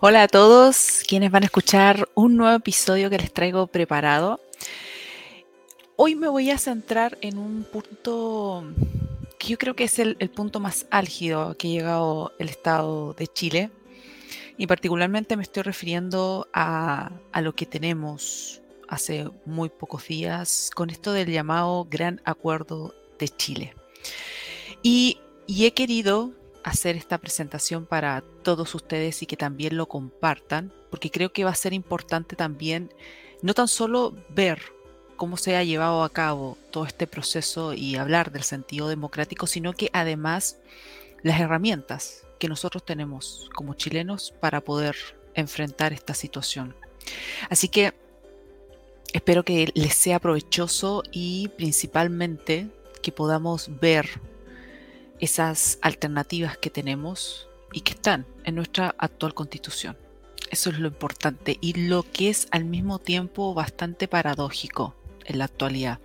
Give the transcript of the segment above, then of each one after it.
Hola a todos quienes van a escuchar un nuevo episodio que les traigo preparado. Hoy me voy a centrar en un punto que yo creo que es el, punto más álgido que ha llegado el Estado de Chile. Y particularmente me estoy refiriendo a, lo que tenemos hace muy pocos días con esto del llamado Gran Acuerdo de Chile. Y he querido hacer esta presentación para todos ustedes y que también lo compartan, porque creo que va a ser importante también no tan solo ver cómo se ha llevado a cabo todo este proceso y hablar del sentido democrático, sino que además las herramientas que nosotros tenemos como chilenos para poder enfrentar esta situación. Así que espero que les sea provechoso y principalmente que podamos ver esas alternativas que tenemos y que están en nuestra actual constitución. Eso es lo importante y lo que es al mismo tiempo bastante paradójico en la actualidad.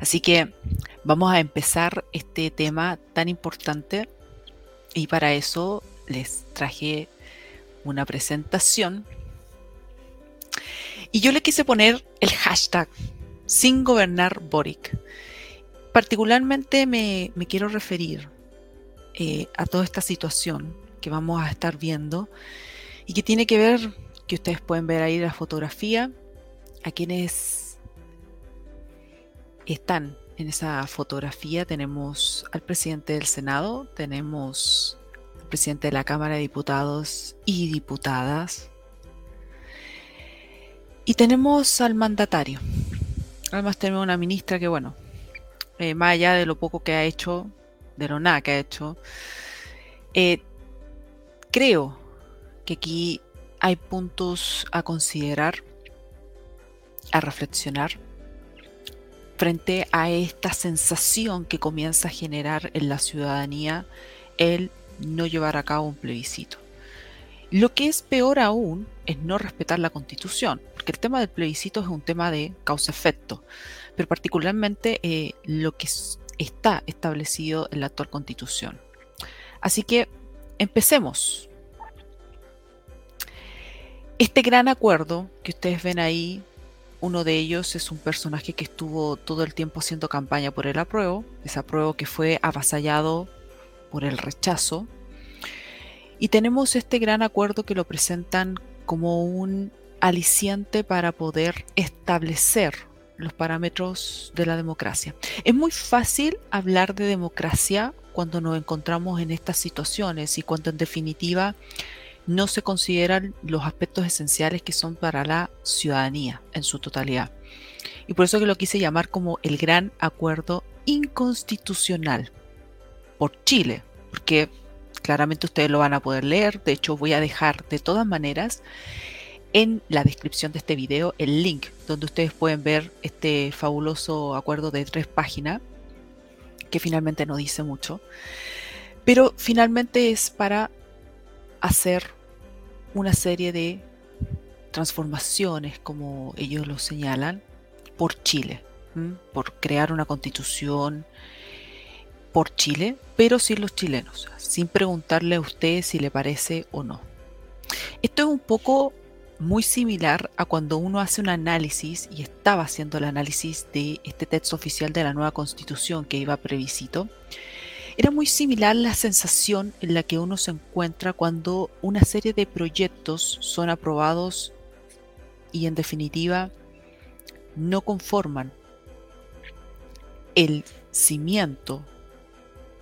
Así que vamos a empezar este tema tan importante y para eso les traje una presentación y yo le quise poner el hashtag sin gobernar Boric. Particularmente me, me quiero referir eh, a toda esta situación que vamos a estar viendo y que tiene que ver, que ustedes pueden ver ahí la fotografía, a quienes están en esa fotografía tenemos al presidente del Senado, tenemos al presidente de la Cámara de Diputados y diputadas, y tenemos al mandatario. Además tenemos una ministra que, bueno, eh, más allá de lo poco que ha hecho, de lo nada que ha hecho. Eh, creo que aquí hay puntos a considerar, a reflexionar frente a esta sensación que comienza a generar en la ciudadanía el no llevar a cabo un plebiscito. Lo que es peor aún es no respetar la constitución, porque el tema del plebiscito es un tema de causa-efecto, pero particularmente eh, lo que está establecido en la actual constitución. Así que empecemos. Este gran acuerdo que ustedes ven ahí, uno de ellos es un personaje que estuvo todo el tiempo haciendo campaña por el apruebo, ese apruebo que fue avasallado por el rechazo. Y tenemos este gran acuerdo que lo presentan como un aliciente para poder establecer los parámetros de la democracia. Es muy fácil hablar de democracia cuando nos encontramos en estas situaciones y cuando en definitiva no se consideran los aspectos esenciales que son para la ciudadanía en su totalidad. Y por eso que lo quise llamar como el gran acuerdo inconstitucional por Chile, porque claramente ustedes lo van a poder leer, de hecho voy a dejar de todas maneras en la descripción de este video el link donde ustedes pueden ver este fabuloso acuerdo de tres páginas que finalmente no dice mucho, pero finalmente es para hacer una serie de transformaciones, como ellos lo señalan, por Chile, por crear una constitución por Chile, pero sin los chilenos, sin preguntarle a usted si le parece o no. Esto es un poco muy similar a cuando uno hace un análisis, y estaba haciendo el análisis de este texto oficial de la nueva constitución que iba previsito, era muy similar la sensación en la que uno se encuentra cuando una serie de proyectos son aprobados y en definitiva no conforman el cimiento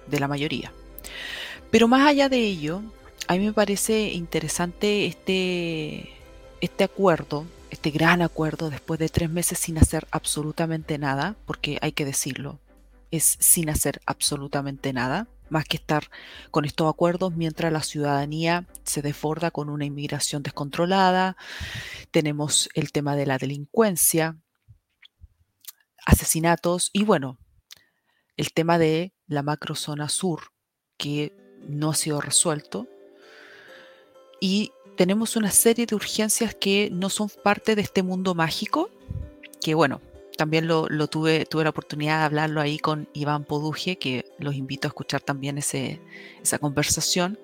de la mayoría. Pero más allá de ello, a mí me parece interesante este este acuerdo, este gran acuerdo, después de tres meses sin hacer absolutamente nada, porque hay que decirlo, es sin hacer absolutamente nada, más que estar con estos acuerdos mientras la ciudadanía se desborda con una inmigración descontrolada, tenemos el tema de la delincuencia, asesinatos y bueno, el tema de la macrozona sur que no ha sido resuelto y tenemos una serie de urgencias que no son parte de este mundo mágico, que bueno, también lo, tuve, tuve la oportunidad de hablarlo ahí con Iván Poduje, que los invito a escuchar también ese, esa conversación.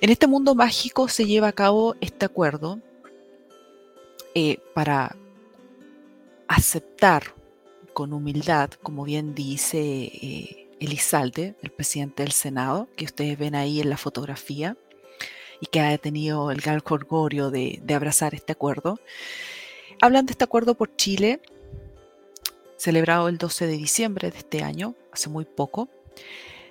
En este mundo mágico se lleva a cabo este acuerdo eh, para aceptar con humildad, como bien dice eh, Elizalde, el presidente del Senado, que ustedes ven ahí en la fotografía, y que ha tenido el gran de, de abrazar este acuerdo. Hablan de este acuerdo por Chile, celebrado el 12 de diciembre de este año, hace muy poco,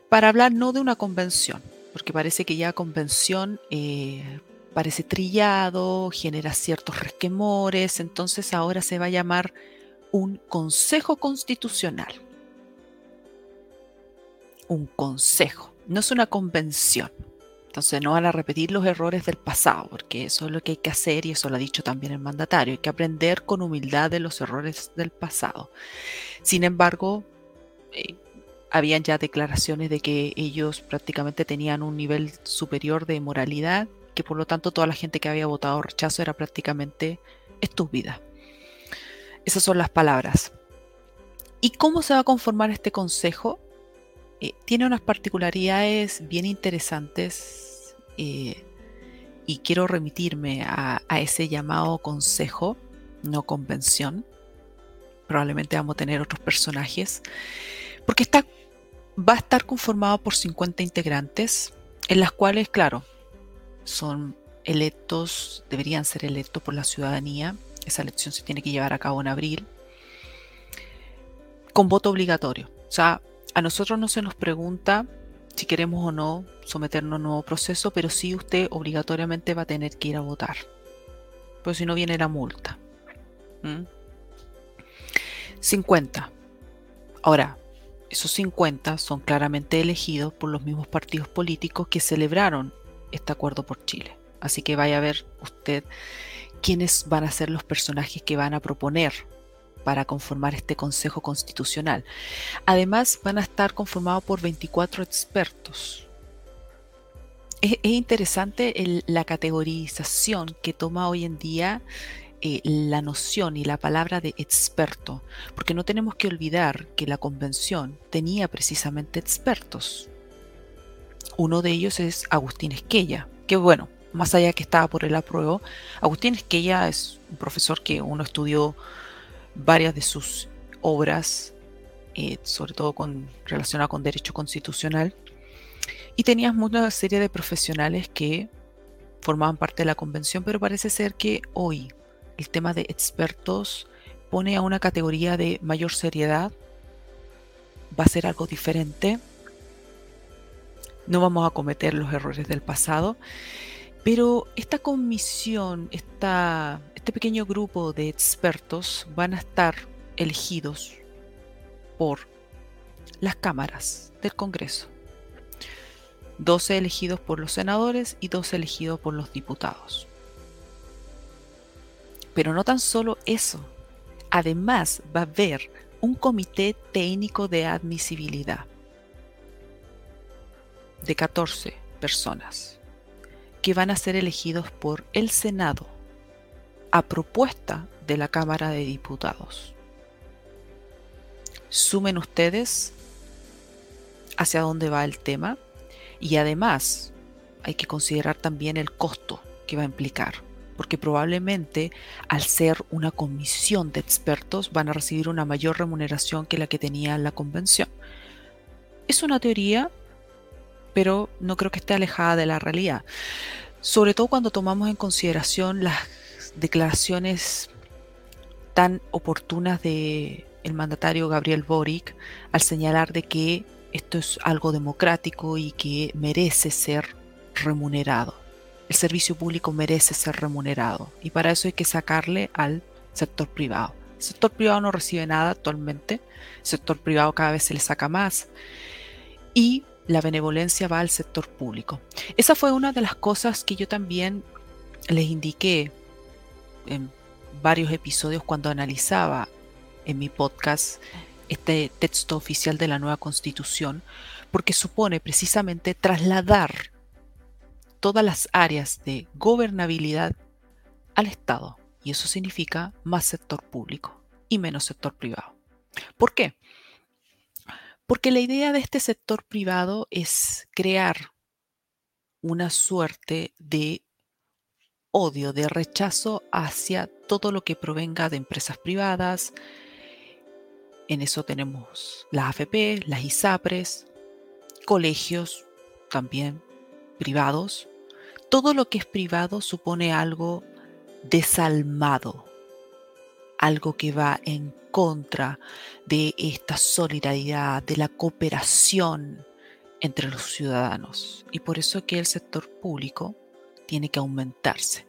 para hablar no de una convención, porque parece que ya convención eh, parece trillado, genera ciertos resquemores, entonces ahora se va a llamar un Consejo Constitucional. Un consejo, no es una convención. Entonces no van a repetir los errores del pasado, porque eso es lo que hay que hacer y eso lo ha dicho también el mandatario. Hay que aprender con humildad de los errores del pasado. Sin embargo, eh, habían ya declaraciones de que ellos prácticamente tenían un nivel superior de moralidad, que por lo tanto toda la gente que había votado rechazo era prácticamente estúpida. Esas son las palabras. ¿Y cómo se va a conformar este consejo? Eh, tiene unas particularidades bien interesantes eh, y quiero remitirme a, a ese llamado consejo, no convención. Probablemente vamos a tener otros personajes, porque está va a estar conformado por 50 integrantes, en las cuales, claro, son electos, deberían ser electos por la ciudadanía. Esa elección se tiene que llevar a cabo en abril, con voto obligatorio. O sea, a nosotros no se nos pregunta si queremos o no someternos a un nuevo proceso, pero sí usted obligatoriamente va a tener que ir a votar. Pues si no viene la multa. 50. ¿Mm? Ahora, esos 50 son claramente elegidos por los mismos partidos políticos que celebraron este acuerdo por Chile. Así que vaya a ver usted quiénes van a ser los personajes que van a proponer para conformar este Consejo Constitucional. Además, van a estar conformados por 24 expertos. Es, interesante la categorización que toma hoy en día eh, la noción y la palabra de experto, porque no tenemos que olvidar que la convención tenía precisamente expertos. Uno de ellos es Agustín Esquella, que bueno, más allá que estaba por el apruebo, Agustín Esquella es un profesor que uno estudió varias de sus obras, eh, sobre todo con, relacionadas con derecho constitucional, y tenías una serie de profesionales que formaban parte de la convención, pero parece ser que hoy el tema de expertos pone a una categoría de mayor seriedad, va a ser algo diferente, no vamos a cometer los errores del pasado, pero esta comisión, este pequeño grupo de expertos van a estar elegidos por las cámaras del Congreso. 12 elegidos por los senadores y 12 elegidos por los diputados. Pero no tan solo eso. Además va a haber un comité técnico de admisibilidad de 14 personas que van a ser elegidos por el Senado a propuesta de la Cámara de Diputados. Sumen ustedes hacia dónde va el tema y además hay que considerar también el costo que va a implicar porque probablemente al ser una comisión de expertos van a recibir una mayor remuneración que la que tenía la convención. Es una teoría, pero no creo que esté alejada de la realidad. Sobre todo cuando tomamos en consideración las declaraciones tan oportunas de el mandatario Gabriel Boric al señalar de que esto es algo democrático y que merece ser remunerado el servicio público merece ser remunerado y para eso hay que sacarle al sector privado. El sector privado no recibe nada actualmente, el sector privado cada vez se le saca más y la benevolencia va al sector público. Esa fue una de las cosas que yo también les indiqué en varios episodios cuando analizaba en mi podcast este texto oficial de la nueva constitución, porque supone precisamente trasladar todas las áreas de gobernabilidad al Estado. Y eso significa más sector público y menos sector privado. ¿Por qué? Porque la idea de este sector privado es crear una suerte de odio, de rechazo hacia todo lo que provenga de empresas privadas. En eso tenemos las AFP, las ISAPRES, colegios también privados. Todo lo que es privado supone algo desalmado, algo que va en contra de esta solidaridad, de la cooperación entre los ciudadanos. Y por eso que el sector público tiene que aumentarse.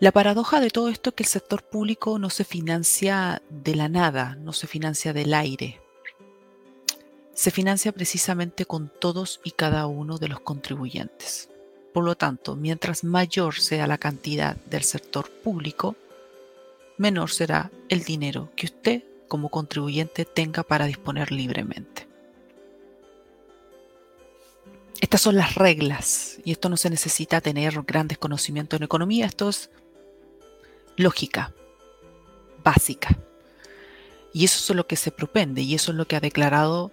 La paradoja de todo esto es que el sector público no se financia de la nada, no se financia del aire. Se financia precisamente con todos y cada uno de los contribuyentes. Por lo tanto, mientras mayor sea la cantidad del sector público, menor será el dinero que usted como contribuyente tenga para disponer libremente. Estas son las reglas y esto no se necesita tener grandes conocimientos en economía, esto es lógica básica. Y eso es lo que se propende y eso es lo que ha declarado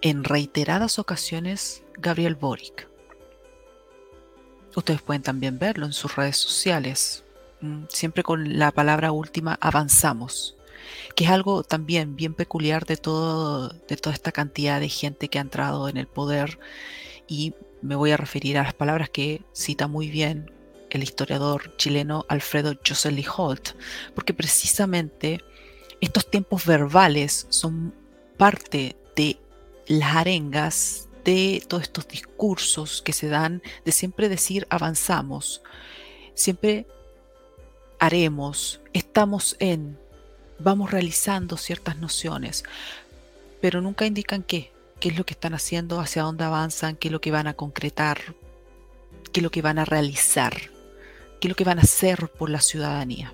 en reiteradas ocasiones Gabriel Boric. Ustedes pueden también verlo en sus redes sociales, siempre con la palabra última avanzamos, que es algo también bien peculiar de, todo, de toda esta cantidad de gente que ha entrado en el poder. Y me voy a referir a las palabras que cita muy bien el historiador chileno Alfredo Joselli Holt, porque precisamente estos tiempos verbales son parte de las arengas de todos estos discursos que se dan de siempre decir avanzamos, siempre haremos, estamos en, vamos realizando ciertas nociones, pero nunca indican qué, qué es lo que están haciendo, hacia dónde avanzan, qué es lo que van a concretar, qué es lo que van a realizar, qué es lo que van a hacer por la ciudadanía.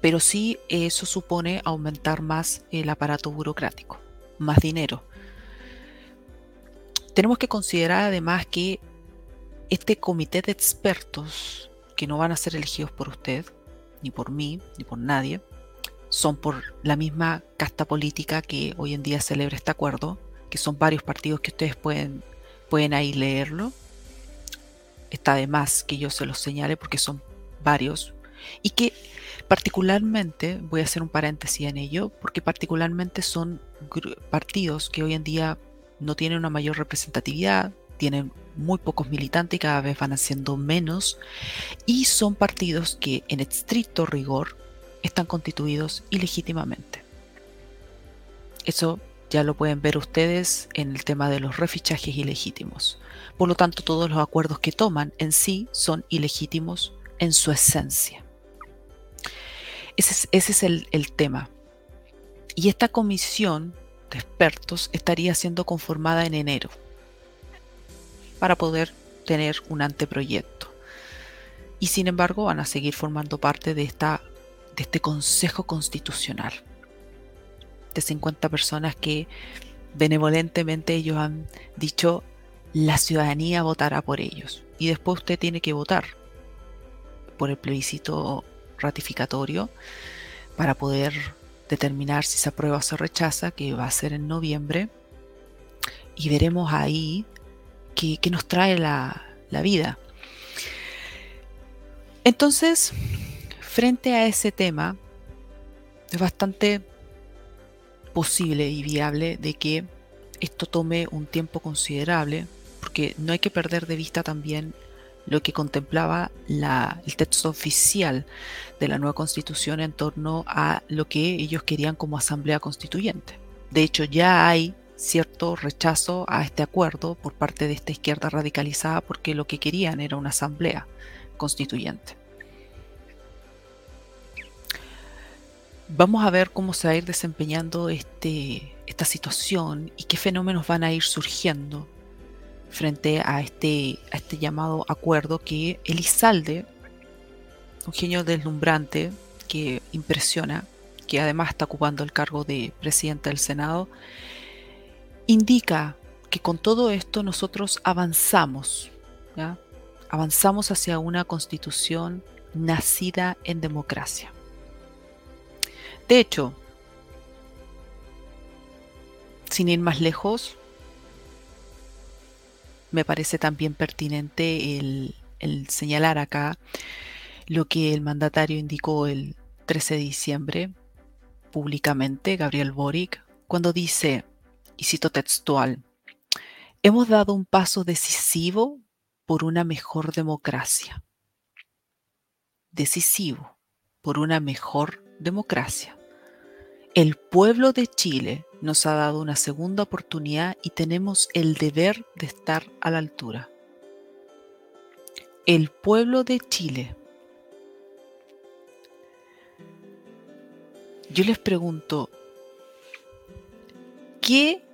Pero sí eso supone aumentar más el aparato burocrático, más dinero tenemos que considerar además que este comité de expertos, que no van a ser elegidos por usted, ni por mí, ni por nadie, son por la misma casta política que hoy en día celebra este acuerdo, que son varios partidos que ustedes pueden, pueden ahí leerlo. Está de más que yo se los señale porque son varios. Y que particularmente, voy a hacer un paréntesis en ello, porque particularmente son partidos que hoy en día no tienen una mayor representatividad, tienen muy pocos militantes y cada vez van haciendo menos, y son partidos que en estricto rigor están constituidos ilegítimamente. Eso ya lo pueden ver ustedes en el tema de los refichajes ilegítimos. Por lo tanto, todos los acuerdos que toman en sí son ilegítimos en su esencia. Ese es, el, el tema. Y esta comisión de expertos estaría siendo conformada en enero para poder tener un anteproyecto. Y sin embargo van a seguir formando parte de, esta, de este Consejo Constitucional de 50 personas que benevolentemente ellos han dicho la ciudadanía votará por ellos. Y después usted tiene que votar por el plebiscito ratificatorio para poder determinar si se aprueba o se rechaza, que va a ser en noviembre, y veremos ahí qué, nos trae la, la vida. Entonces, frente a ese tema, es bastante posible y viable de que esto tome un tiempo considerable, porque no hay que perder de vista también lo que contemplaba el texto oficial de la nueva constitución en torno a lo que ellos querían como asamblea constituyente. De hecho, ya hay cierto rechazo a este acuerdo por parte de esta izquierda radicalizada porque lo que querían era una asamblea constituyente. Vamos a ver cómo se va a ir desempeñando este, esta situación y qué fenómenos van a ir surgiendo frente a este, a este llamado acuerdo que Elizalde, un genio deslumbrante que impresiona, que además está ocupando el cargo de presidente del Senado, indica que con todo esto nosotros avanzamos, avanzamos hacia una constitución nacida en democracia. De hecho, sin ir más lejos, me parece también pertinente el, señalar acá lo que el mandatario indicó el 13 de diciembre públicamente, Gabriel Boric, cuando dice, y cito textual, hemos dado un paso decisivo por una mejor democracia. Decisivo por una mejor democracia. El pueblo de Chile nos ha dado una segunda oportunidad y tenemos el deber de estar a la altura. El pueblo de Chile. Yo les pregunto, ¿qué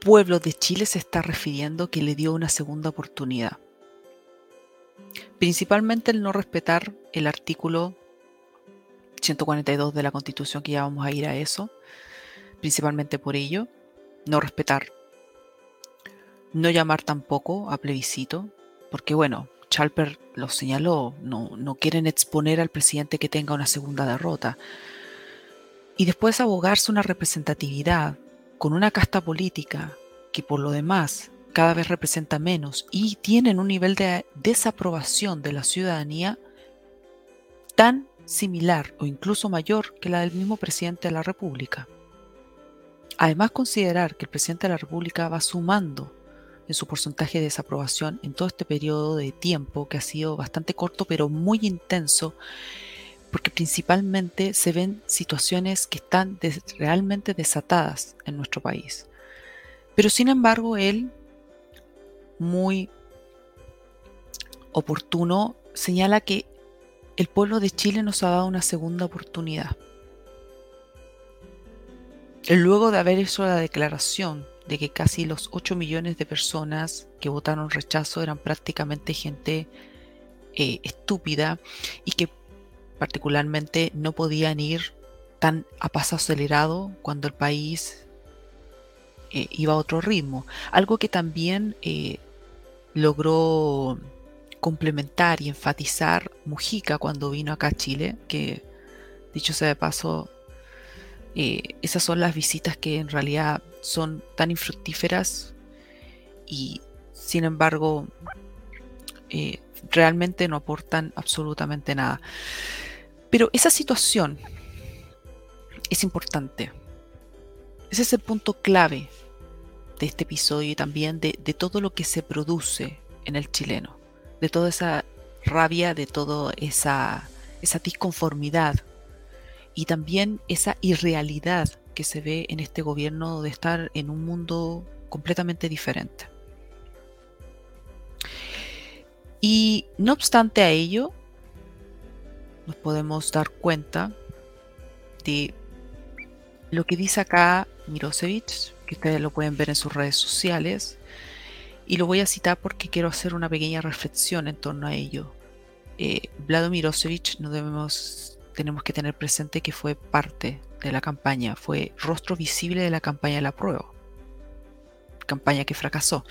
pueblo de Chile se está refiriendo que le dio una segunda oportunidad? Principalmente el no respetar el artículo 142 de la Constitución, que ya vamos a ir a eso, principalmente por ello, no respetar, no llamar tampoco a plebiscito, porque bueno, Chalper lo señaló, no, no quieren exponer al presidente que tenga una segunda derrota. Y después abogarse una representatividad con una casta política que por lo demás cada vez representa menos y tienen un nivel de desaprobación de la ciudadanía tan similar o incluso mayor que la del mismo presidente de la República. Además, considerar que el presidente de la República va sumando en su porcentaje de desaprobación en todo este periodo de tiempo que ha sido bastante corto pero muy intenso, porque principalmente se ven situaciones que están realmente desatadas en nuestro país. Pero sin embargo, él, muy oportuno, señala que el pueblo de Chile nos ha dado una segunda oportunidad. Luego de haber hecho la declaración de que casi los 8 millones de personas que votaron rechazo eran prácticamente gente eh, estúpida y que particularmente no podían ir tan a paso acelerado cuando el país eh, iba a otro ritmo. Algo que también eh, logró complementar y enfatizar Mujica cuando vino acá a Chile, que dicho sea de paso, eh, esas son las visitas que en realidad son tan infructíferas y sin embargo realmente no aportan absolutamente nada. Pero esa situación es importante. Ese es el punto clave de este episodio y también de todo lo que se produce en el chileno de toda esa rabia, de toda esa, esa disconformidad y también esa irrealidad que se ve en este gobierno de estar en un mundo completamente diferente. Y no obstante a ello, nos podemos dar cuenta de lo que dice acá Mirosevic, que ustedes lo pueden ver en sus redes sociales, y lo voy a citar porque quiero hacer una pequeña reflexión en torno a ello. Eh, Vlado Mirosevic no debemos, tenemos que tener presente que fue parte de la campaña, fue rostro visible de la campaña de la prueba, campaña que fracasó.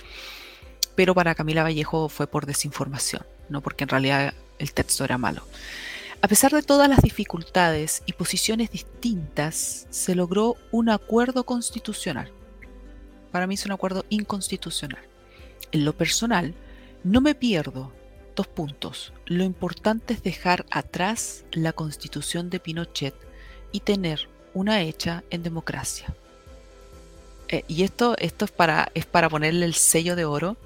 Pero para Camila Vallejo fue por desinformación, no porque en realidad el texto era malo. A pesar de todas las dificultades y posiciones distintas, se logró un acuerdo constitucional. Para mí es un acuerdo inconstitucional. En lo personal, no me pierdo dos puntos. Lo importante es dejar atrás la constitución de Pinochet y tener una hecha en democracia. Eh, y esto, es para ponerle el sello de oro.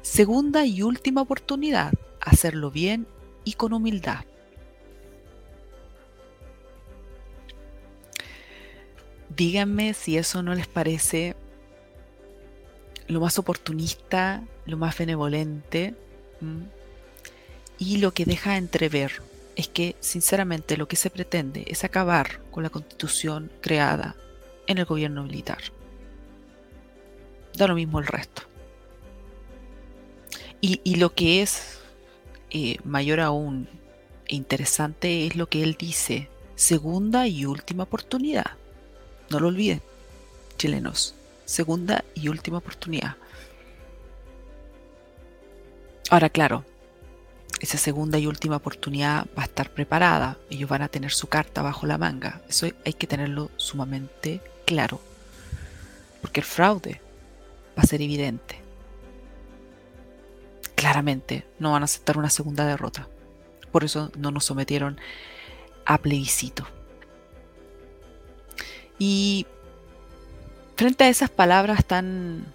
Segunda y última oportunidad, hacerlo bien y con humildad. Díganme si eso no les parece lo más oportunista, lo más benevolente y lo que deja entrever es que sinceramente lo que se pretende es acabar con la constitución creada en el gobierno militar. Da lo mismo el resto. Y, lo que es eh, mayor aún e interesante es lo que él dice, segunda y última oportunidad. No lo olviden, chilenos segunda y última oportunidad. Ahora, claro, esa segunda y última oportunidad va a estar preparada. Ellos van a tener su carta bajo la manga. Eso hay que tenerlo sumamente claro. Porque el fraude va a ser evidente. claramente no van a aceptar una segunda derrota. Por eso no nos sometieron a plebiscito. Y frente a esas palabras tan,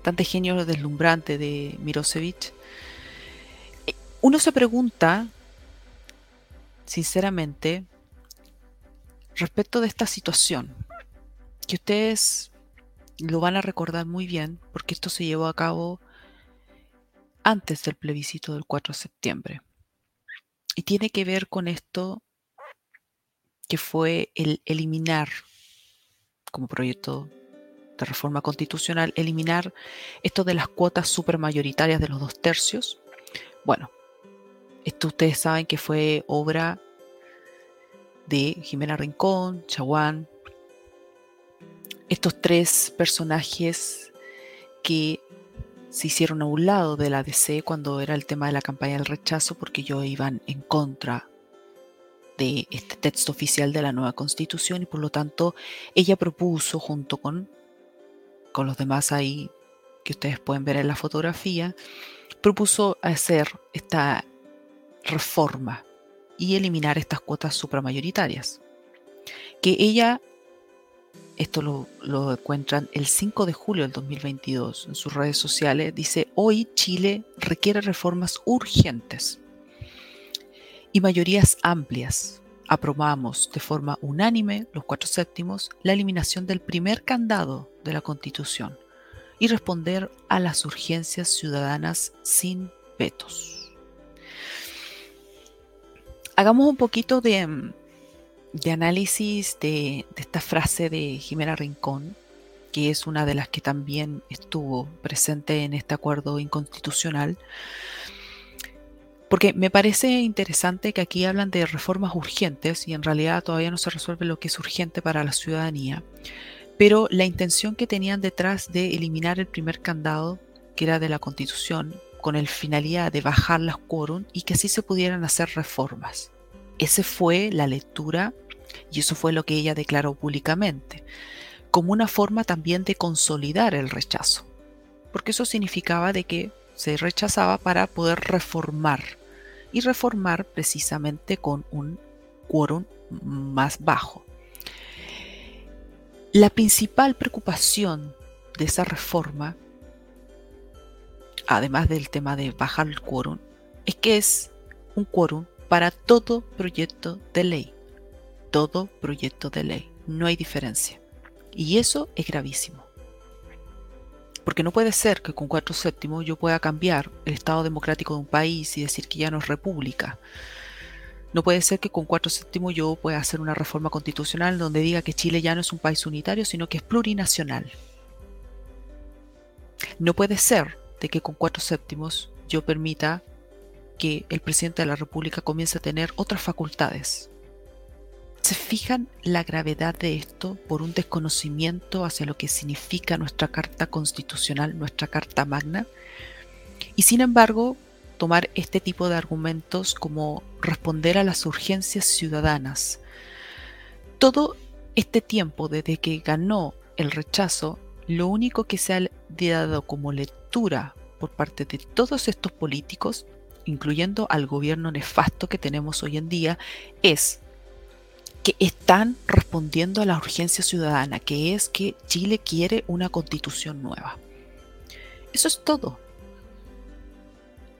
tan de genio deslumbrante de Mirosevic, uno se pregunta, sinceramente, respecto de esta situación, que ustedes lo van a recordar muy bien, porque esto se llevó a cabo antes del plebiscito del 4 de septiembre. Y tiene que ver con esto que fue el eliminar, como proyecto de reforma constitucional, eliminar esto de las cuotas supermayoritarias de los dos tercios. Bueno, esto ustedes saben que fue obra de Jimena Rincón, Chaguán, estos tres personajes que se hicieron a un lado de la DC cuando era el tema de la campaña del rechazo porque ellos iban en contra de este texto oficial de la nueva constitución y por lo tanto ella propuso junto con, con los demás ahí que ustedes pueden ver en la fotografía, propuso hacer esta reforma y eliminar estas cuotas supramayoritarias. Que ella, esto lo, encuentran el 5 de julio del 2022 en sus redes sociales, dice, hoy Chile requiere reformas urgentes y mayorías amplias. Aprobamos de forma unánime, los cuatro séptimos, la eliminación del primer candado de la Constitución y responder a las urgencias ciudadanas sin vetos hagamos un poquito de, mm, análisis de, esta frase de Jimena Rincón, que es una de las que también estuvo presente en este acuerdo inconstitucional. Porque me parece interesante que aquí hablan de reformas urgentes y en realidad todavía no se resuelve lo que es urgente para la ciudadanía. Pero la intención que tenían detrás de eliminar el primer candado, que era de la constitución, con el finalidad de bajar las quórum y que así se pudieran hacer reformas. Esa fue la lectura y eso fue lo que ella declaró públicamente, como una forma también de consolidar el rechazo, porque eso significaba de que se rechazaba para poder reformar y reformar precisamente con un quórum más bajo. La principal preocupación de esa reforma además del tema de bajar el quórum, es que es un quórum para todo proyecto de ley. Todo proyecto de ley. No hay diferencia. Y eso es gravísimo. Porque no puede ser que con cuatro séptimos yo pueda cambiar el Estado democrático de un país y decir que ya no es república. No puede ser que con cuatro séptimos yo pueda hacer una reforma constitucional donde diga que Chile ya no es un país unitario, sino que es plurinacional. No puede ser de que con cuatro séptimos yo permita que el presidente de la República comience a tener otras facultades. ¿Se fijan la gravedad de esto por un desconocimiento hacia lo que significa nuestra Carta Constitucional, nuestra Carta Magna? Y sin embargo, tomar este tipo de argumentos como responder a las urgencias ciudadanas. Todo este tiempo desde que ganó el rechazo, lo único que se ha dado como lectura por parte de todos estos políticos, incluyendo al gobierno nefasto que tenemos hoy en día, es que están respondiendo a la urgencia ciudadana, que es que Chile quiere una constitución nueva. Eso es todo.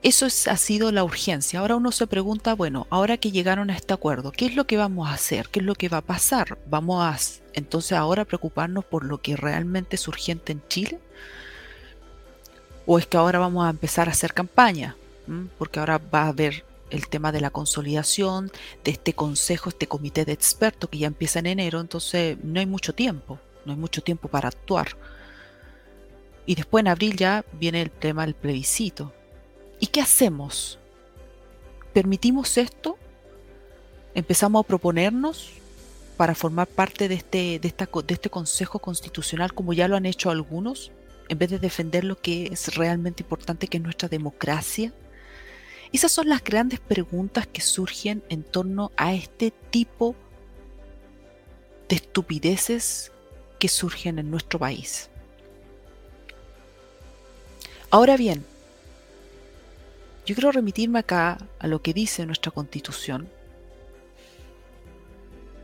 Eso ha sido la urgencia. Ahora uno se pregunta, bueno, ahora que llegaron a este acuerdo, ¿qué es lo que vamos a hacer? ¿Qué es lo que va a pasar? ¿Vamos a entonces ahora preocuparnos por lo que realmente es urgente en Chile? ¿O es que ahora vamos a empezar a hacer campaña? Porque ahora va a haber el tema de la consolidación de este consejo, este comité de expertos que ya empieza en enero, entonces no hay mucho tiempo, no hay mucho tiempo para actuar. Y después en abril ya viene el tema del plebiscito. ¿Y qué hacemos? ¿Permitimos esto? ¿Empezamos a proponernos para formar parte de este, de, esta, de este Consejo Constitucional como ya lo han hecho algunos? en vez de defender lo que es realmente importante, que es nuestra democracia? Esas son las grandes preguntas que surgen en torno a este tipo de estupideces que surgen en nuestro país. Ahora bien, yo quiero remitirme acá a lo que dice nuestra constitución,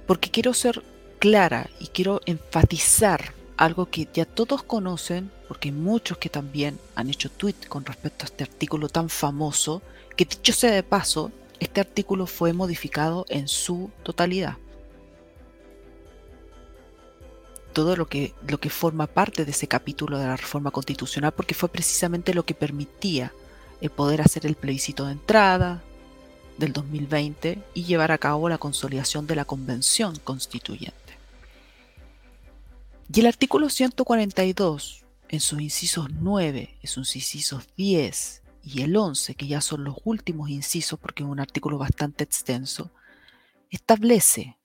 porque quiero ser clara y quiero enfatizar algo que ya todos conocen, porque hay muchos que también han hecho tweet con respecto a este artículo tan famoso, que dicho sea de paso, este artículo fue modificado en su totalidad. Todo lo que, lo que forma parte de ese capítulo de la reforma constitucional, porque fue precisamente lo que permitía el poder hacer el plebiscito de entrada del 2020 y llevar a cabo la consolidación de la convención constituyente. Y el artículo 142, en sus incisos 9, en sus incisos 10 y el 11, que ya son los últimos incisos porque es un artículo bastante extenso, establece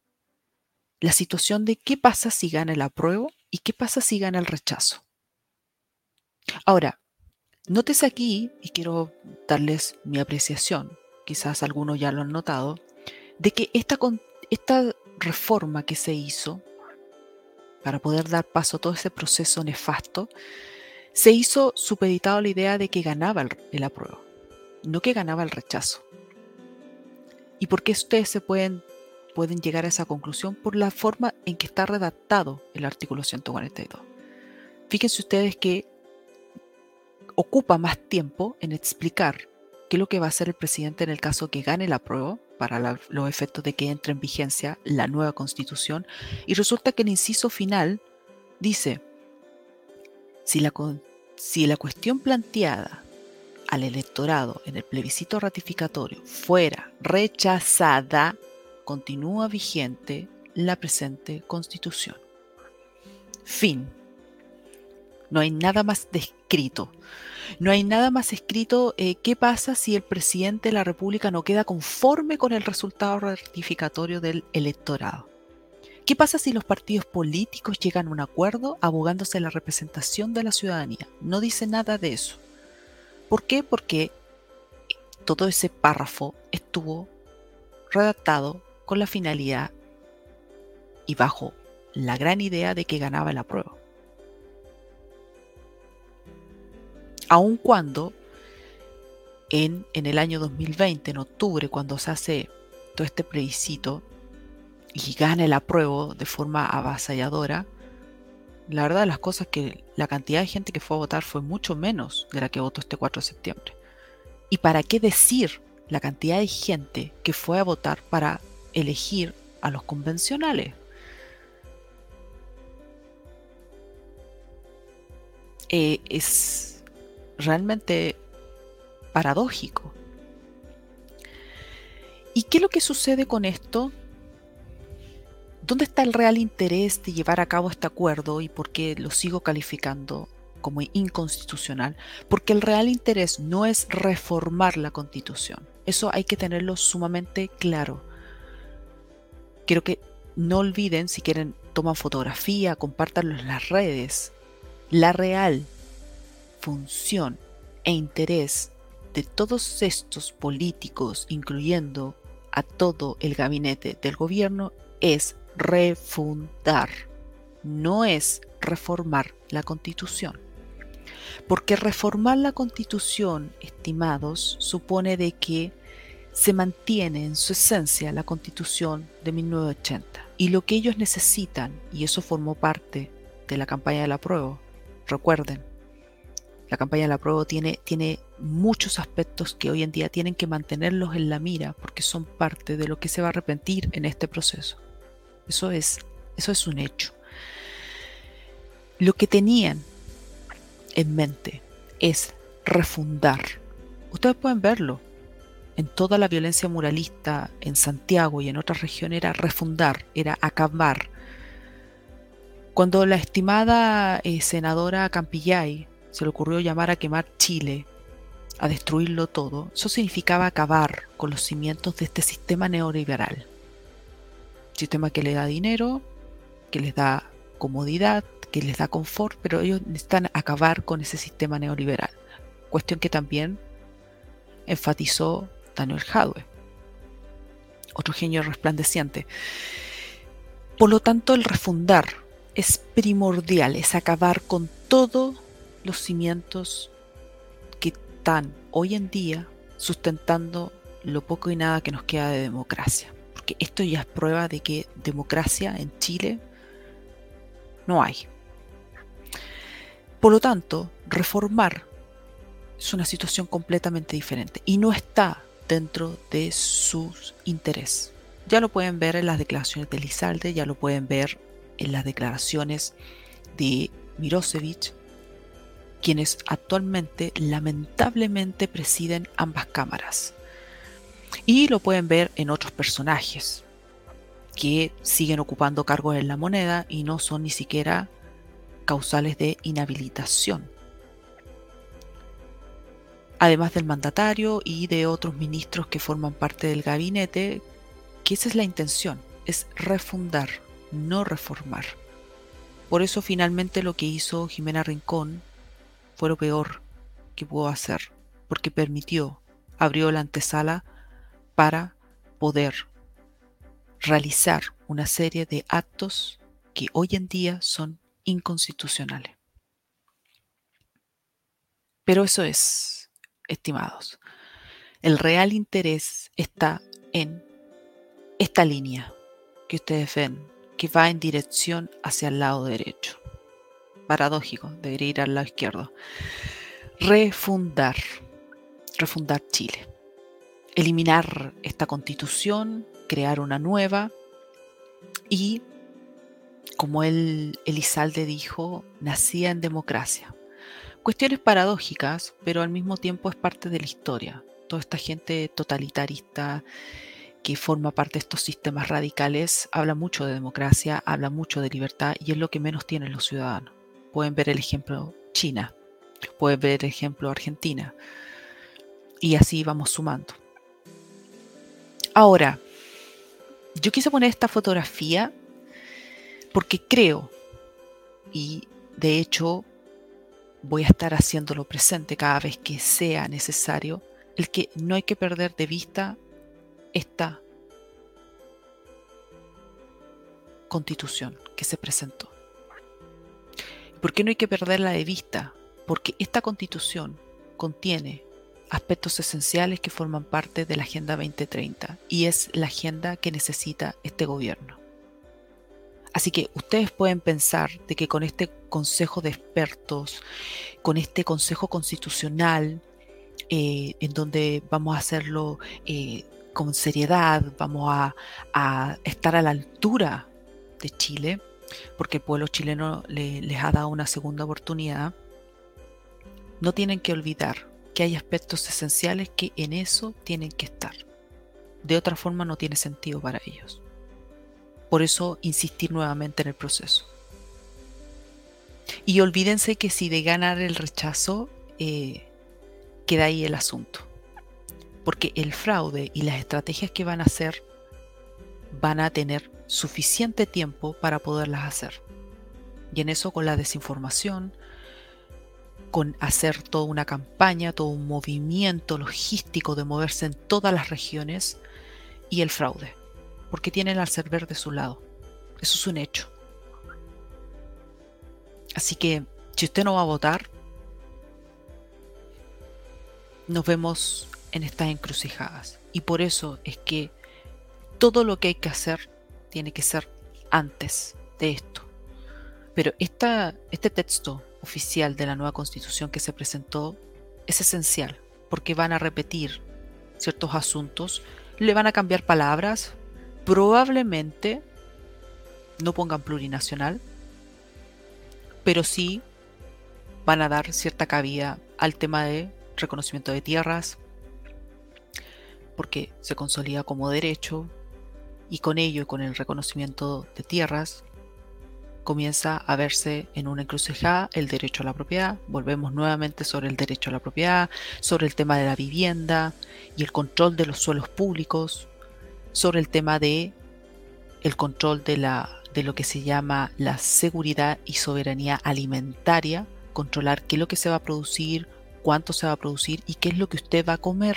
la situación de qué pasa si gana el apruebo y qué pasa si gana el rechazo. Ahora, nótese aquí, y quiero darles mi apreciación, quizás algunos ya lo han notado, de que esta, esta reforma que se hizo para poder dar paso a todo ese proceso nefasto, se hizo supeditado la idea de que ganaba el, apruebo, no que ganaba el rechazo. ¿Y por qué ustedes se pueden, pueden llegar a esa conclusión? Por la forma en que está redactado el artículo 142. Fíjense ustedes que ocupa más tiempo en explicar qué es lo que va a hacer el presidente en el caso que gane el apruebo para los efectos de que entre en vigencia la nueva constitución. Y resulta que el inciso final dice, si la, si la cuestión planteada al electorado en el plebiscito ratificatorio fuera rechazada, continúa vigente la presente constitución. Fin. No hay nada más descrito. No hay nada más escrito eh, qué pasa si el presidente de la República no queda conforme con el resultado ratificatorio del electorado. ¿Qué pasa si los partidos políticos llegan a un acuerdo abogándose la representación de la ciudadanía? No dice nada de eso. ¿Por qué? Porque todo ese párrafo estuvo redactado con la finalidad y bajo la gran idea de que ganaba la prueba. Aun cuando en, en, el año 2020, en octubre, cuando se hace todo este plebiscito y gana el apruebo de forma avasalladora, la verdad las cosas que la cantidad de gente que fue a votar fue mucho menos de la que votó este 4 de septiembre. ¿Y para qué decir la cantidad de gente que fue a votar para elegir a los convencionales? Eh, es realmente paradójico. ¿Y qué es lo que sucede con esto? ¿Dónde está el real interés de llevar a cabo este acuerdo y por qué lo sigo calificando como inconstitucional? Porque el real interés no es reformar la constitución. Eso hay que tenerlo sumamente claro. Quiero que no olviden, si quieren, toman fotografía, compártanlo en las redes. La real función e interés de todos estos políticos, incluyendo a todo el gabinete del gobierno, es refundar, no es reformar la constitución. Porque reformar la constitución, estimados, supone de que se mantiene en su esencia la constitución de 1980. Y lo que ellos necesitan, y eso formó parte de la campaña de la prueba, recuerden, la campaña de la prueba tiene, tiene muchos aspectos que hoy en día tienen que mantenerlos en la mira porque son parte de lo que se va a arrepentir en este proceso. Eso es, eso es un hecho. Lo que tenían en mente es refundar. Ustedes pueden verlo. En toda la violencia muralista en Santiago y en otras regiones era refundar, era acabar. Cuando la estimada eh, senadora Campillay se le ocurrió llamar a quemar Chile, a destruirlo todo, eso significaba acabar con los cimientos de este sistema neoliberal. Sistema que le da dinero, que les da comodidad, que les da confort, pero ellos necesitan acabar con ese sistema neoliberal. Cuestión que también enfatizó Daniel Jadwe, otro genio resplandeciente. Por lo tanto, el refundar es primordial, es acabar con todo los cimientos que están hoy en día sustentando lo poco y nada que nos queda de democracia. Porque esto ya es prueba de que democracia en Chile no hay. Por lo tanto, reformar es una situación completamente diferente y no está dentro de sus intereses. Ya lo pueden ver en las declaraciones de Lizalde, ya lo pueden ver en las declaraciones de Mirosevic, quienes actualmente lamentablemente presiden ambas cámaras. Y lo pueden ver en otros personajes que siguen ocupando cargos en la moneda y no son ni siquiera causales de inhabilitación. Además del mandatario y de otros ministros que forman parte del gabinete, que esa es la intención, es refundar, no reformar. Por eso finalmente lo que hizo Jimena Rincón fue lo peor que pudo hacer, porque permitió, abrió la antesala para poder realizar una serie de actos que hoy en día son inconstitucionales. Pero eso es, estimados. El real interés está en esta línea que ustedes ven, que va en dirección hacia el lado derecho paradójico, debería ir al lado izquierdo. Refundar, refundar Chile. Eliminar esta constitución, crear una nueva y, como él, Elizalde dijo, nacía en democracia. Cuestiones paradójicas, pero al mismo tiempo es parte de la historia. Toda esta gente totalitarista que forma parte de estos sistemas radicales habla mucho de democracia, habla mucho de libertad y es lo que menos tienen los ciudadanos. Pueden ver el ejemplo China, pueden ver el ejemplo Argentina. Y así vamos sumando. Ahora, yo quise poner esta fotografía porque creo, y de hecho voy a estar haciéndolo presente cada vez que sea necesario, el que no hay que perder de vista esta constitución que se presentó. ¿Por qué no hay que perderla de vista? Porque esta constitución contiene aspectos esenciales que forman parte de la Agenda 2030 y es la agenda que necesita este gobierno. Así que ustedes pueden pensar de que con este consejo de expertos, con este consejo constitucional, eh, en donde vamos a hacerlo eh, con seriedad, vamos a, a estar a la altura de Chile, porque el pueblo chileno les ha dado una segunda oportunidad, no tienen que olvidar que hay aspectos esenciales que en eso tienen que estar. De otra forma no tiene sentido para ellos. Por eso insistir nuevamente en el proceso. Y olvídense que si de ganar el rechazo, eh, queda ahí el asunto. Porque el fraude y las estrategias que van a hacer van a tener suficiente tiempo para poderlas hacer. Y en eso con la desinformación, con hacer toda una campaña, todo un movimiento logístico de moverse en todas las regiones y el fraude, porque tienen al server de su lado. Eso es un hecho. Así que si usted no va a votar, nos vemos en estas encrucijadas. Y por eso es que todo lo que hay que hacer tiene que ser antes de esto. Pero esta, este texto oficial de la nueva constitución que se presentó es esencial porque van a repetir ciertos asuntos, le van a cambiar palabras, probablemente no pongan plurinacional, pero sí van a dar cierta cabida al tema de reconocimiento de tierras, porque se consolida como derecho, y con ello con el reconocimiento de tierras comienza a verse en una encrucijada el derecho a la propiedad. Volvemos nuevamente sobre el derecho a la propiedad, sobre el tema de la vivienda y el control de los suelos públicos, sobre el tema de el control de la de lo que se llama la seguridad y soberanía alimentaria, controlar qué es lo que se va a producir, cuánto se va a producir y qué es lo que usted va a comer.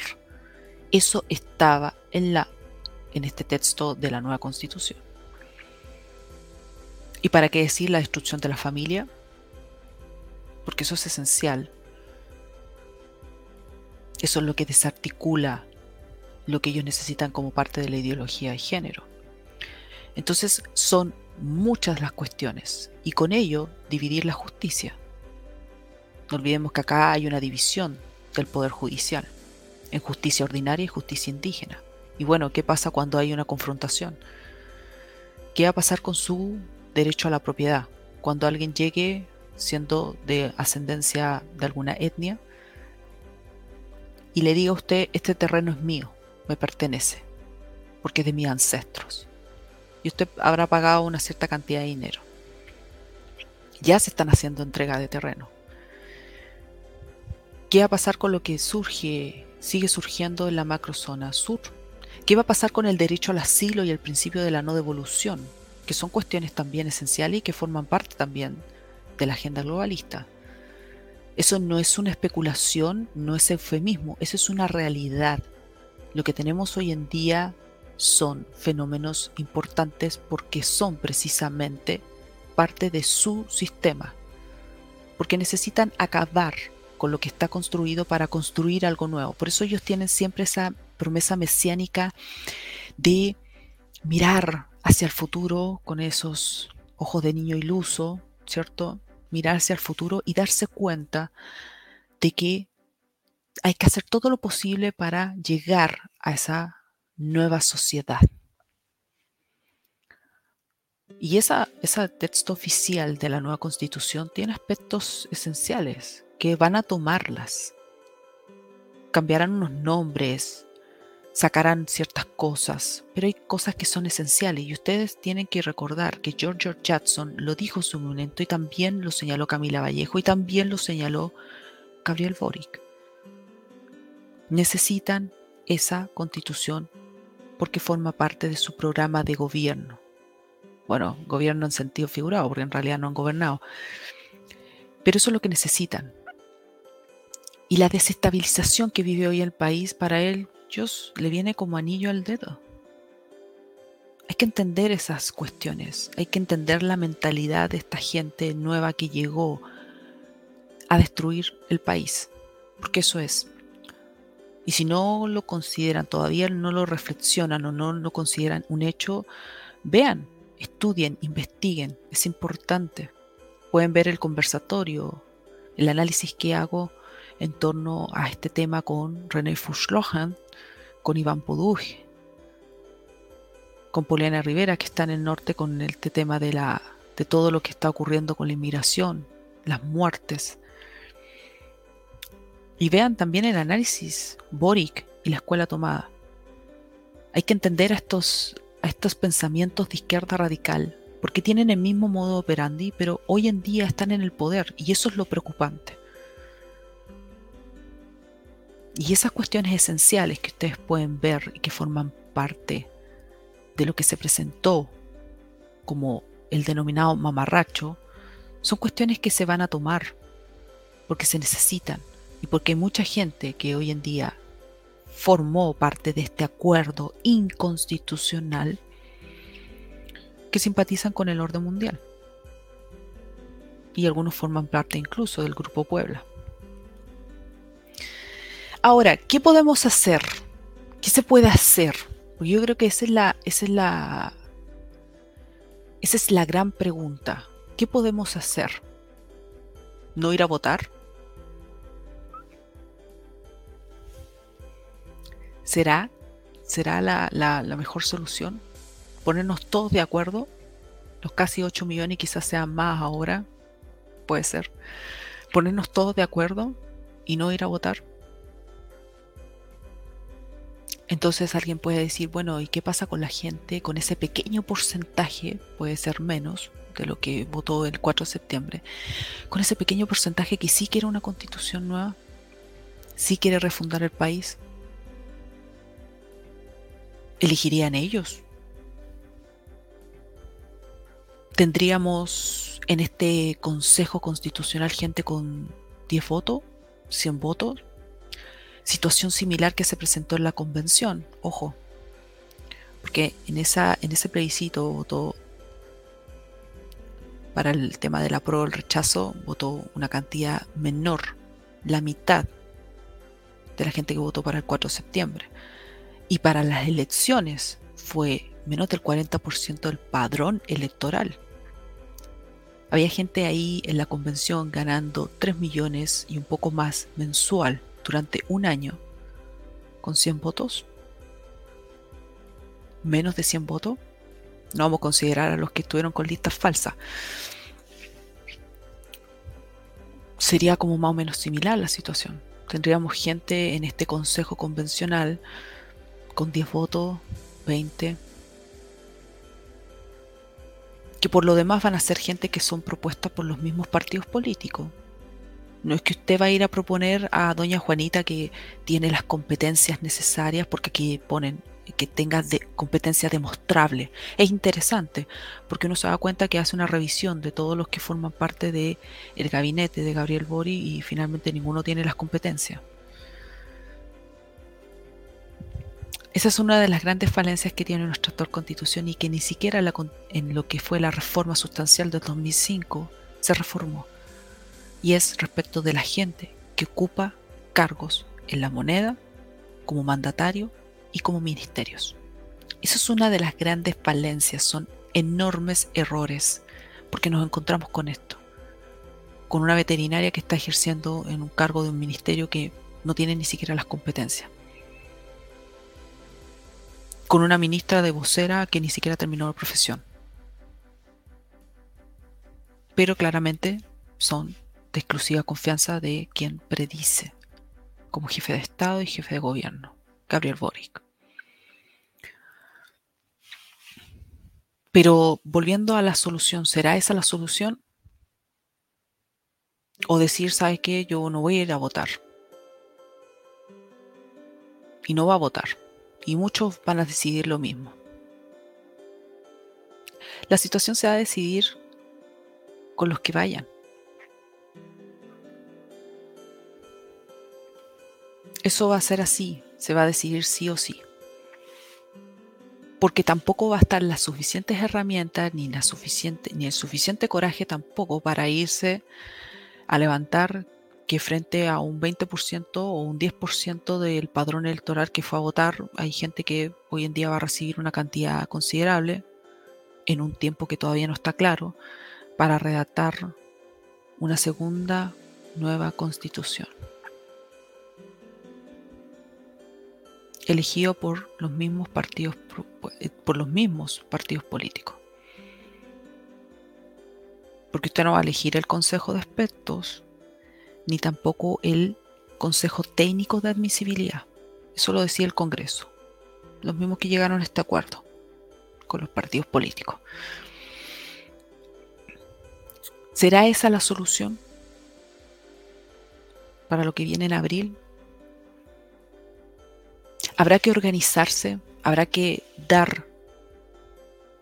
Eso estaba en la en este texto de la nueva constitución. ¿Y para qué decir la destrucción de la familia? Porque eso es esencial. Eso es lo que desarticula lo que ellos necesitan como parte de la ideología de género. Entonces son muchas las cuestiones y con ello dividir la justicia. No olvidemos que acá hay una división del poder judicial en justicia ordinaria y justicia indígena. Y bueno, ¿qué pasa cuando hay una confrontación? ¿Qué va a pasar con su derecho a la propiedad? Cuando alguien llegue siendo de ascendencia de alguna etnia y le diga a usted, este terreno es mío, me pertenece, porque es de mis ancestros. Y usted habrá pagado una cierta cantidad de dinero. Ya se están haciendo entrega de terreno. ¿Qué va a pasar con lo que surge, sigue surgiendo en la macrozona sur? ¿Qué va a pasar con el derecho al asilo y el principio de la no devolución? Que son cuestiones también esenciales y que forman parte también de la agenda globalista. Eso no es una especulación, no es eufemismo, eso es una realidad. Lo que tenemos hoy en día son fenómenos importantes porque son precisamente parte de su sistema, porque necesitan acabar con lo que está construido para construir algo nuevo. Por eso ellos tienen siempre esa promesa mesiánica de mirar hacia el futuro con esos ojos de niño iluso, ¿cierto? Mirar hacia el futuro y darse cuenta de que hay que hacer todo lo posible para llegar a esa nueva sociedad. Y esa, ese texto oficial de la nueva constitución tiene aspectos esenciales que van a tomarlas. Cambiarán unos nombres, sacarán ciertas cosas, pero hay cosas que son esenciales y ustedes tienen que recordar que George Jackson lo dijo en su momento y también lo señaló Camila Vallejo y también lo señaló Gabriel Boric. Necesitan esa constitución porque forma parte de su programa de gobierno. Bueno, gobierno en sentido figurado, porque en realidad no han gobernado. Pero eso es lo que necesitan. Y la desestabilización que vive hoy el país, para él le viene como anillo al dedo. Hay que entender esas cuestiones, hay que entender la mentalidad de esta gente nueva que llegó a destruir el país, porque eso es. Y si no lo consideran, todavía no lo reflexionan o no lo consideran un hecho, vean, estudien, investiguen, es importante. Pueden ver el conversatorio, el análisis que hago en torno a este tema con René Fuchlohan, con Iván Poduje, con Poliana Rivera, que está en el norte con este tema de, la, de todo lo que está ocurriendo con la inmigración, las muertes. Y vean también el análisis Boric y la escuela tomada. Hay que entender a estos, a estos pensamientos de izquierda radical, porque tienen el mismo modo operandi, pero hoy en día están en el poder y eso es lo preocupante. Y esas cuestiones esenciales que ustedes pueden ver y que forman parte de lo que se presentó como el denominado mamarracho, son cuestiones que se van a tomar porque se necesitan y porque hay mucha gente que hoy en día formó parte de este acuerdo inconstitucional que simpatizan con el orden mundial. Y algunos forman parte incluso del Grupo Puebla. Ahora, ¿qué podemos hacer? ¿Qué se puede hacer? yo creo que esa es la, esa es la, esa es la gran pregunta. ¿Qué podemos hacer? ¿No ir a votar? ¿Será, será la, la, la mejor solución? ¿Ponernos todos de acuerdo? Los casi 8 millones, quizás sean más ahora, puede ser. Ponernos todos de acuerdo y no ir a votar. Entonces alguien puede decir, bueno, ¿y qué pasa con la gente, con ese pequeño porcentaje, puede ser menos de lo que votó el 4 de septiembre, con ese pequeño porcentaje que sí quiere una constitución nueva, sí quiere refundar el país? ¿Elegirían ellos? ¿Tendríamos en este Consejo Constitucional gente con 10 votos, 100 votos? Situación similar que se presentó en la convención, ojo, porque en, esa, en ese plebiscito votó para el tema del apruebo o el rechazo, votó una cantidad menor, la mitad de la gente que votó para el 4 de septiembre. Y para las elecciones fue menos del 40% del padrón electoral. Había gente ahí en la convención ganando 3 millones y un poco más mensual durante un año con 100 votos. Menos de 100 votos. No vamos a considerar a los que estuvieron con listas falsas. Sería como más o menos similar la situación. Tendríamos gente en este consejo convencional con 10 votos, 20, que por lo demás van a ser gente que son propuestas por los mismos partidos políticos. No es que usted va a ir a proponer a doña Juanita que tiene las competencias necesarias porque aquí ponen que tenga de competencia demostrable. Es interesante porque uno se da cuenta que hace una revisión de todos los que forman parte del el gabinete de Gabriel Bori y finalmente ninguno tiene las competencias. Esa es una de las grandes falencias que tiene nuestra actual constitución y que ni siquiera en lo que fue la reforma sustancial del 2005 se reformó. Y es respecto de la gente que ocupa cargos en la moneda, como mandatario y como ministerios. Esa es una de las grandes falencias, son enormes errores, porque nos encontramos con esto, con una veterinaria que está ejerciendo en un cargo de un ministerio que no tiene ni siquiera las competencias con una ministra de vocera que ni siquiera terminó la profesión. Pero claramente son de exclusiva confianza de quien predice como jefe de Estado y jefe de gobierno, Gabriel Boric. Pero volviendo a la solución, ¿será esa la solución? O decir, ¿sabe qué? Yo no voy a ir a votar. Y no va a votar y muchos van a decidir lo mismo. La situación se va a decidir con los que vayan. Eso va a ser así, se va a decidir sí o sí. Porque tampoco va a estar las suficientes herramientas ni, la suficiente, ni el suficiente coraje tampoco para irse a levantar que frente a un 20% o un 10% del padrón electoral que fue a votar, hay gente que hoy en día va a recibir una cantidad considerable, en un tiempo que todavía no está claro, para redactar una segunda nueva constitución. Elegido por los mismos partidos, por los mismos partidos políticos. Porque usted no va a elegir el Consejo de Expertos, ni tampoco el Consejo Técnico de Admisibilidad. Eso lo decía el Congreso. Los mismos que llegaron a este acuerdo con los partidos políticos. ¿Será esa la solución para lo que viene en abril? Habrá que organizarse, habrá que dar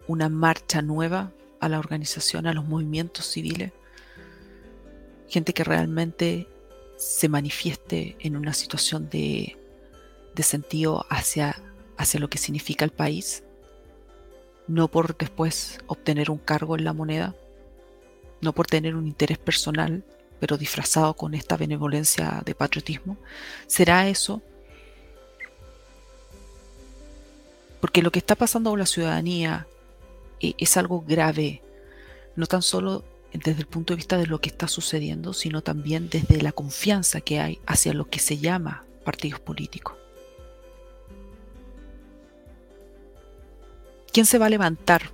una marcha nueva a la organización, a los movimientos civiles gente que realmente se manifieste en una situación de, sentido hacia, hacia lo que significa el país, no por después obtener un cargo en la moneda, no por tener un interés personal, pero disfrazado con esta benevolencia de patriotismo. ¿Será eso? Porque lo que está pasando con la ciudadanía eh, es algo grave, no tan solo desde el punto de vista de lo que está sucediendo, sino también desde la confianza que hay hacia lo que se llama partidos políticos. ¿Quién se va a levantar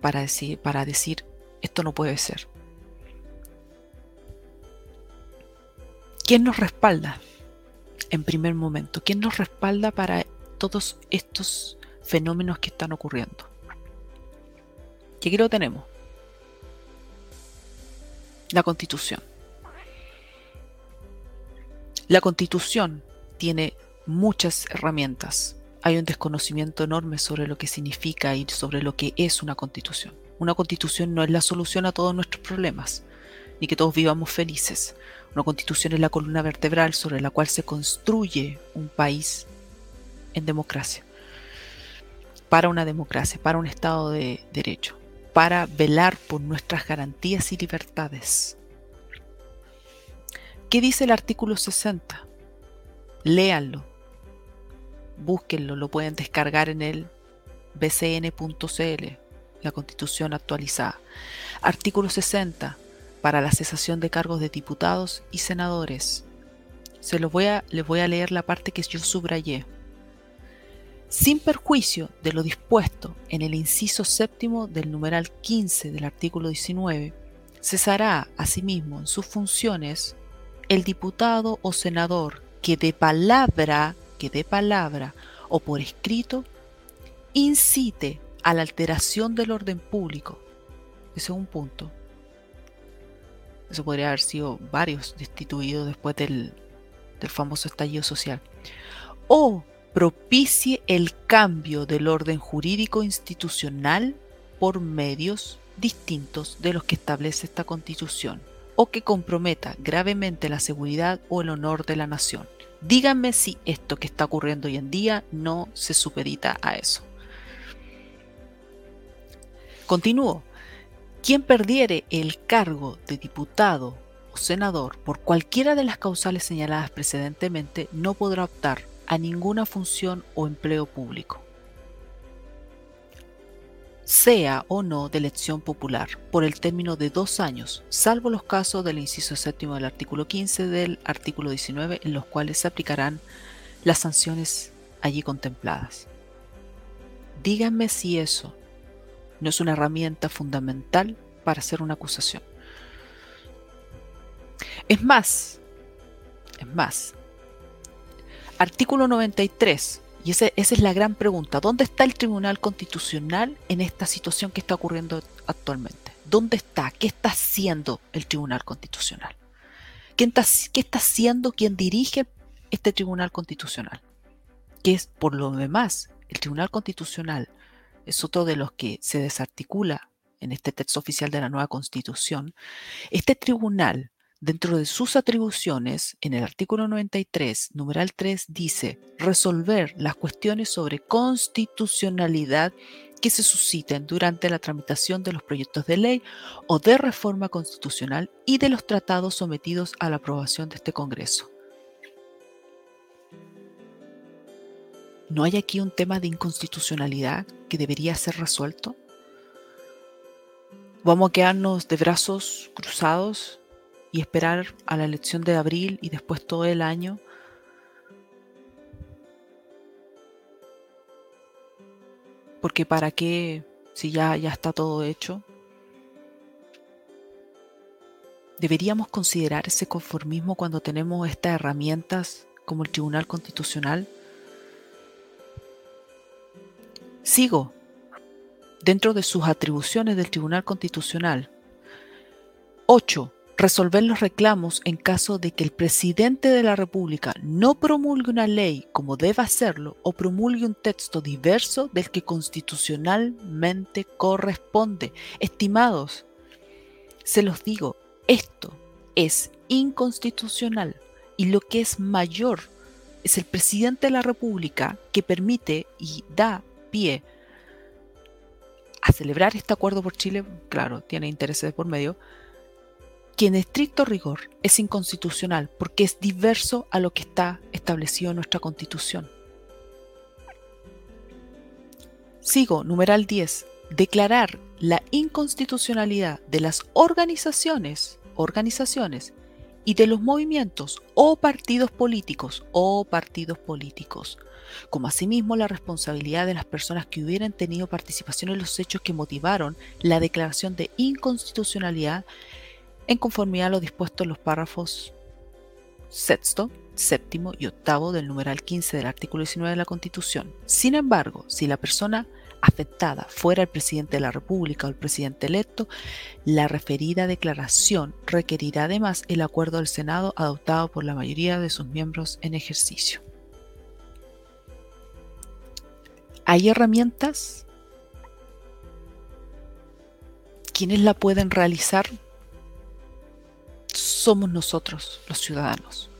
para decir, para decir esto no puede ser? ¿Quién nos respalda en primer momento? ¿Quién nos respalda para todos estos fenómenos que están ocurriendo? ¿Qué aquí lo tenemos la constitución. La constitución tiene muchas herramientas. Hay un desconocimiento enorme sobre lo que significa y sobre lo que es una constitución. Una constitución no es la solución a todos nuestros problemas, ni que todos vivamos felices. Una constitución es la columna vertebral sobre la cual se construye un país en democracia. Para una democracia, para un Estado de Derecho para velar por nuestras garantías y libertades. ¿Qué dice el artículo 60? Léanlo. Búsquenlo, lo pueden descargar en el bcn.cl, la constitución actualizada. Artículo 60, para la cesación de cargos de diputados y senadores. Se los voy a, les voy a leer la parte que yo subrayé. Sin perjuicio de lo dispuesto en el inciso séptimo del numeral 15 del artículo 19, cesará asimismo en sus funciones el diputado o senador que de palabra, que de palabra o por escrito incite a la alteración del orden público. Ese es un punto. Eso podría haber sido varios destituidos después del, del famoso estallido social. O propicie el cambio del orden jurídico institucional por medios distintos de los que establece esta constitución o que comprometa gravemente la seguridad o el honor de la nación. Díganme si esto que está ocurriendo hoy en día no se supedita a eso. Continúo. Quien perdiere el cargo de diputado o senador por cualquiera de las causales señaladas precedentemente no podrá optar a ninguna función o empleo público, sea o no de elección popular, por el término de dos años, salvo los casos del inciso séptimo del artículo 15 del artículo 19, en los cuales se aplicarán las sanciones allí contempladas. Díganme si eso no es una herramienta fundamental para hacer una acusación. Es más, es más, artículo 93, y esa es la gran pregunta, ¿dónde está el Tribunal Constitucional en esta situación que está ocurriendo actualmente? ¿Dónde está? ¿Qué está haciendo el Tribunal Constitucional? ¿Qué está, qué está haciendo quien dirige este Tribunal Constitucional? Que es, por lo demás, el Tribunal Constitucional es otro de los que se desarticula en este texto oficial de la nueva Constitución. Este tribunal Dentro de sus atribuciones, en el artículo 93, numeral 3, dice resolver las cuestiones sobre constitucionalidad que se susciten durante la tramitación de los proyectos de ley o de reforma constitucional y de los tratados sometidos a la aprobación de este Congreso. ¿No hay aquí un tema de inconstitucionalidad que debería ser resuelto? ¿Vamos a quedarnos de brazos cruzados y esperar a la elección de abril y después todo el año. Porque para qué si ya, ya está todo hecho. Deberíamos considerar ese conformismo cuando tenemos estas herramientas como el Tribunal Constitucional. Sigo. Dentro de sus atribuciones del Tribunal Constitucional. 8 resolver los reclamos en caso de que el presidente de la República no promulgue una ley como debe hacerlo o promulgue un texto diverso del que constitucionalmente corresponde. Estimados, se los digo, esto es inconstitucional y lo que es mayor es el presidente de la República que permite y da pie a celebrar este acuerdo por Chile, claro, tiene intereses por medio, que en estricto rigor es inconstitucional porque es diverso a lo que está establecido en nuestra constitución. Sigo, numeral 10. Declarar la inconstitucionalidad de las organizaciones, organizaciones y de los movimientos o partidos políticos o partidos políticos, como asimismo la responsabilidad de las personas que hubieran tenido participación en los hechos que motivaron la declaración de inconstitucionalidad en conformidad a lo dispuesto en los párrafos sexto, séptimo y octavo del numeral 15 del artículo 19 de la Constitución. Sin embargo, si la persona afectada fuera el presidente de la República o el presidente electo, la referida declaración requerirá además el acuerdo del Senado adoptado por la mayoría de sus miembros en ejercicio. ¿Hay herramientas? ¿Quiénes la pueden realizar? Somos nosotros los ciudadanos.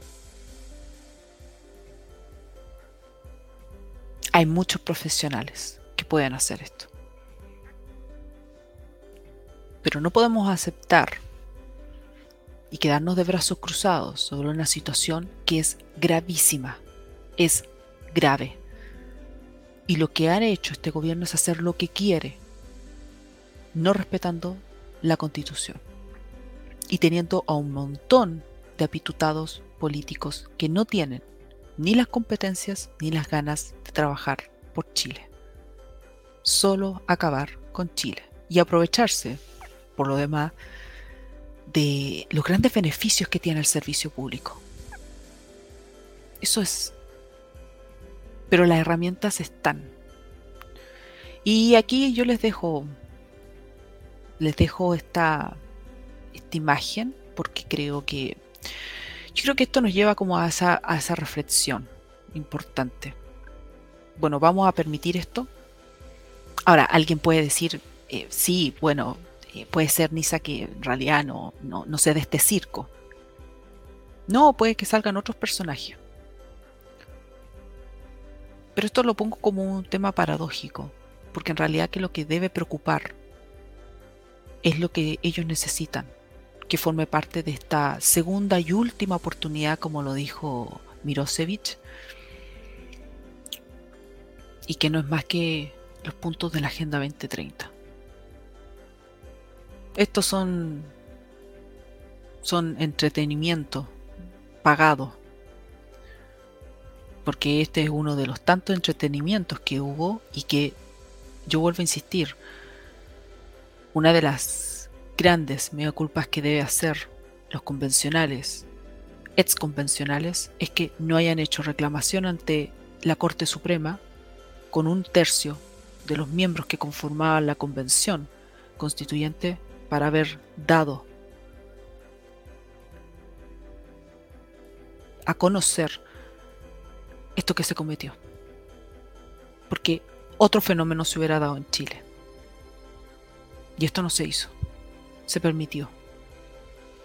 Hay muchos profesionales que pueden hacer esto. Pero no podemos aceptar y quedarnos de brazos cruzados sobre una situación que es gravísima, es grave. Y lo que ha hecho este gobierno es hacer lo que quiere, no respetando la constitución y teniendo a un montón de apitutados políticos que no tienen ni las competencias ni las ganas de trabajar por Chile. Solo acabar con Chile y aprovecharse, por lo demás, de los grandes beneficios que tiene el servicio público. Eso es. Pero las herramientas están. Y aquí yo les dejo les dejo esta, esta imagen porque creo que yo creo que esto nos lleva como a esa, a esa reflexión importante. Bueno, vamos a permitir esto. Ahora, alguien puede decir, eh, sí, bueno, eh, puede ser Nisa que en realidad no, no, no sea de este circo. No, puede que salgan otros personajes. Pero esto lo pongo como un tema paradójico, porque en realidad que lo que debe preocupar es lo que ellos necesitan, que forme parte de esta segunda y última oportunidad, como lo dijo Mirosevic, y que no es más que los puntos de la Agenda 2030. Estos son, son entretenimiento pagado, porque este es uno de los tantos entretenimientos que hubo y que yo vuelvo a insistir, una de las grandes mega culpas que debe hacer los convencionales, ex convencionales, es que no hayan hecho reclamación ante la Corte Suprema con un tercio de los miembros que conformaban la convención constituyente para haber dado a conocer esto que se cometió. Porque otro fenómeno se hubiera dado en Chile. Y esto no se hizo. Se permitió.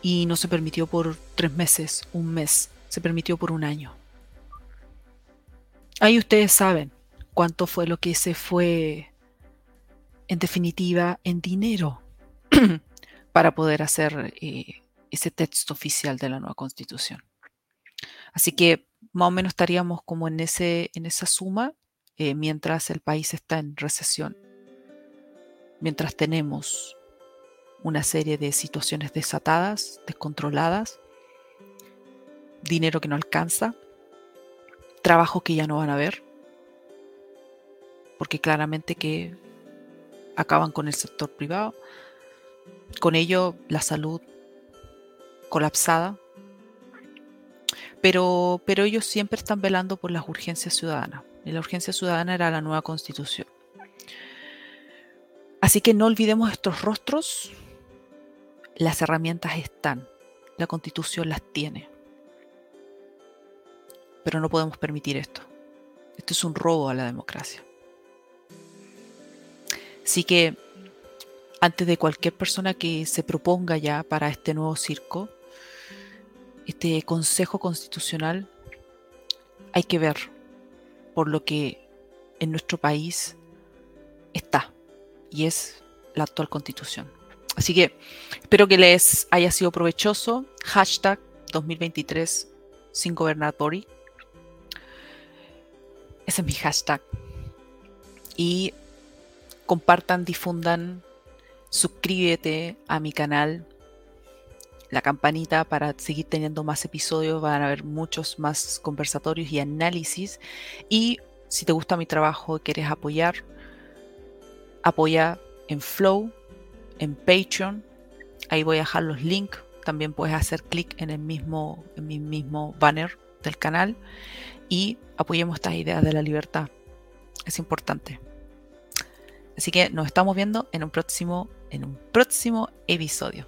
Y no se permitió por tres meses, un mes. Se permitió por un año. Ahí ustedes saben cuánto fue lo que se fue, en definitiva, en dinero para poder hacer eh, ese texto oficial de la nueva constitución. Así que más o menos estaríamos como en, ese, en esa suma eh, mientras el país está en recesión mientras tenemos una serie de situaciones desatadas, descontroladas, dinero que no alcanza, trabajo que ya no van a ver, porque claramente que acaban con el sector privado, con ello la salud colapsada, pero, pero ellos siempre están velando por las urgencias ciudadanas, y la urgencia ciudadana era la nueva constitución. Así que no olvidemos estos rostros. Las herramientas están. La constitución las tiene. Pero no podemos permitir esto. Esto es un robo a la democracia. Así que antes de cualquier persona que se proponga ya para este nuevo circo, este Consejo Constitucional, hay que ver por lo que en nuestro país está y es la actual constitución. Así que espero que les haya sido provechoso. Hashtag 2023 sin gobernatory. Ese es mi hashtag. Y compartan, difundan, suscríbete a mi canal, la campanita para seguir teniendo más episodios. Van a haber muchos más conversatorios y análisis. Y si te gusta mi trabajo y quieres apoyar, apoya en Flow, en Patreon. Ahí voy a dejar los links. También puedes hacer clic en el mismo, en mi mismo banner del canal y apoyemos estas ideas de la libertad. Es importante. Así que nos estamos viendo en un próximo, en un próximo episodio.